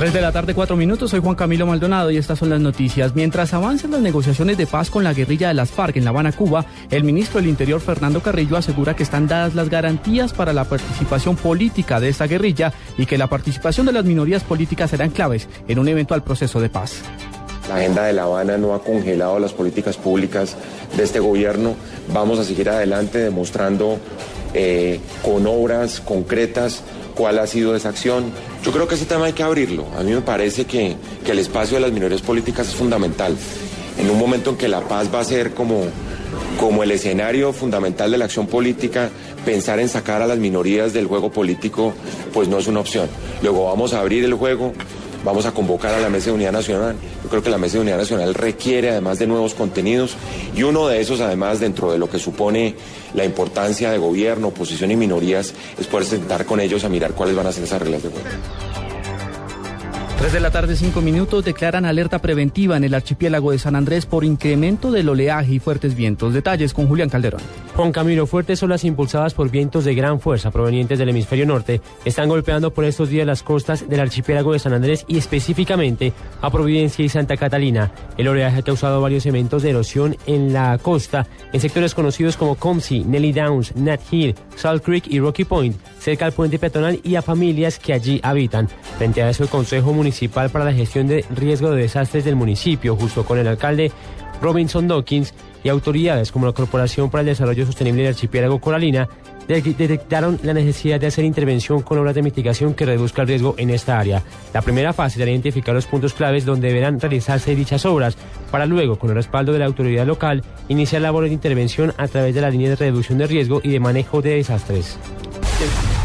3 de la tarde, 4 minutos. Soy Juan Camilo Maldonado y estas son las noticias. Mientras avanzan las negociaciones de paz con la guerrilla de las FARC en La Habana, Cuba, el ministro del Interior, Fernando Carrillo, asegura que están dadas las garantías para la participación política de esta guerrilla y que la participación de las minorías políticas serán claves en un eventual proceso de paz. La agenda de La Habana no ha congelado las políticas públicas de este gobierno. Vamos a seguir adelante demostrando eh, con obras concretas cuál ha sido esa acción. Yo creo que ese tema hay que abrirlo. A mí me parece que, que el espacio de las minorías políticas es fundamental. En un momento en que la paz va a ser como, como el escenario fundamental de la acción política, pensar en sacar a las minorías del juego político, pues no es una opción. Luego vamos a abrir el juego, vamos a convocar a la Mesa de Unidad Nacional. Yo creo que la Mesa de Unidad Nacional requiere además de nuevos contenidos y uno de esos además dentro de lo que supone la importancia de gobierno, oposición y minorías es poder sentar con ellos a mirar cuáles van a ser esas reglas de juego. 3 de la tarde, 5 minutos, declaran alerta preventiva en el archipiélago de San Andrés por incremento del oleaje y fuertes vientos. Detalles con Julián Calderón. Juan Camilo, fuertes olas impulsadas por vientos de gran fuerza provenientes del hemisferio norte están golpeando por estos días las costas del archipiélago de San Andrés y específicamente a Providencia y Santa Catalina. El oleaje ha causado varios eventos de erosión en la costa en sectores conocidos como Comsey, Nelly Downs, Nat Hill, Salt Creek y Rocky Point, cerca al puente peatonal y a familias que allí habitan. Frente a eso, el Consejo Municipal para la Gestión de Riesgo de Desastres del municipio, justo con el alcalde Robinson Dawkins y autoridades como la Corporación para el Desarrollo Sostenible del Archipiélago Coralina, detectaron la necesidad de hacer intervención con obras de mitigación que reduzca el riesgo en esta área. La primera fase será identificar los puntos claves donde deberán realizarse dichas obras, para luego, con el respaldo de la autoridad local, iniciar labores de intervención a través de la línea de reducción de riesgo y de manejo de desastres.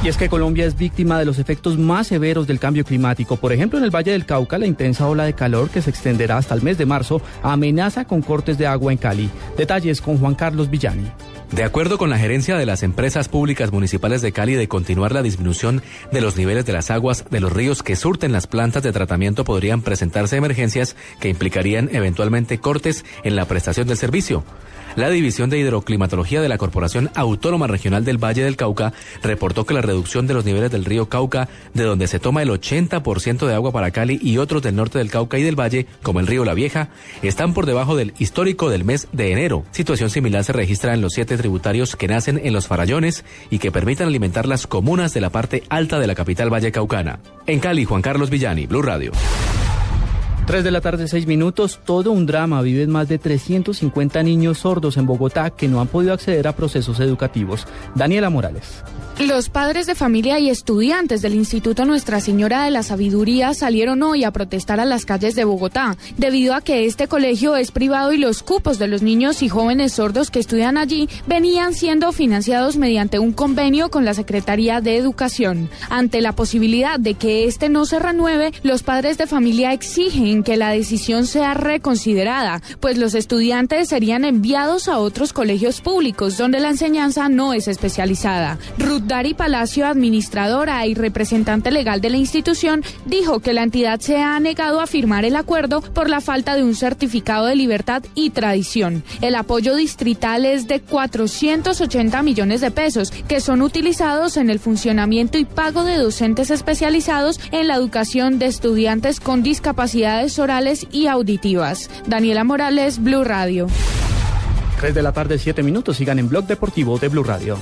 Y es que Colombia es víctima de los efectos más severos del cambio climático. Por ejemplo, en el Valle del Cauca, la intensa ola de calor que se extenderá hasta el mes de marzo amenaza con cortes de agua en Cali. Detalles con Juan Carlos Villani. De acuerdo con la gerencia de las empresas públicas municipales de Cali de continuar la disminución de los niveles de las aguas de los ríos que surten las plantas de tratamiento, podrían presentarse emergencias que implicarían eventualmente cortes en la prestación del servicio. La División de Hidroclimatología de la Corporación Autónoma Regional del Valle del Cauca reportó que la reducción de los niveles del río Cauca, de donde se toma el 80% de agua para Cali y otros del norte del Cauca y del Valle, como el río La Vieja, están por debajo del histórico del mes de enero. Situación similar se registra en los siete tributarios que nacen en los farallones y que permitan alimentar las comunas de la parte alta de la capital Valle Caucana. En Cali, Juan Carlos Villani, Blue Radio. 3 de la tarde, 6 minutos. Todo un drama. Viven más de 350 niños sordos en Bogotá que no han podido acceder a procesos educativos. Daniela Morales. Los padres de familia y estudiantes del Instituto Nuestra Señora de la Sabiduría salieron hoy a protestar a las calles de Bogotá, debido a que este colegio es privado y los cupos de los niños y jóvenes sordos que estudian allí venían siendo financiados mediante un convenio con la Secretaría de Educación. Ante la posibilidad de que este no se renueve, los padres de familia exigen que la decisión sea reconsiderada, pues los estudiantes serían enviados a otros colegios públicos donde la enseñanza no es especializada. Dari Palacio, administradora y representante legal de la institución, dijo que la entidad se ha negado a firmar el acuerdo por la falta de un certificado de libertad y tradición. El apoyo distrital es de 480 millones de pesos, que son utilizados en el funcionamiento y pago de docentes especializados en la educación de estudiantes con discapacidades orales y auditivas. Daniela Morales, Blue Radio. 3 de la tarde, 7 minutos. Sigan en Blog Deportivo de Blue Radio.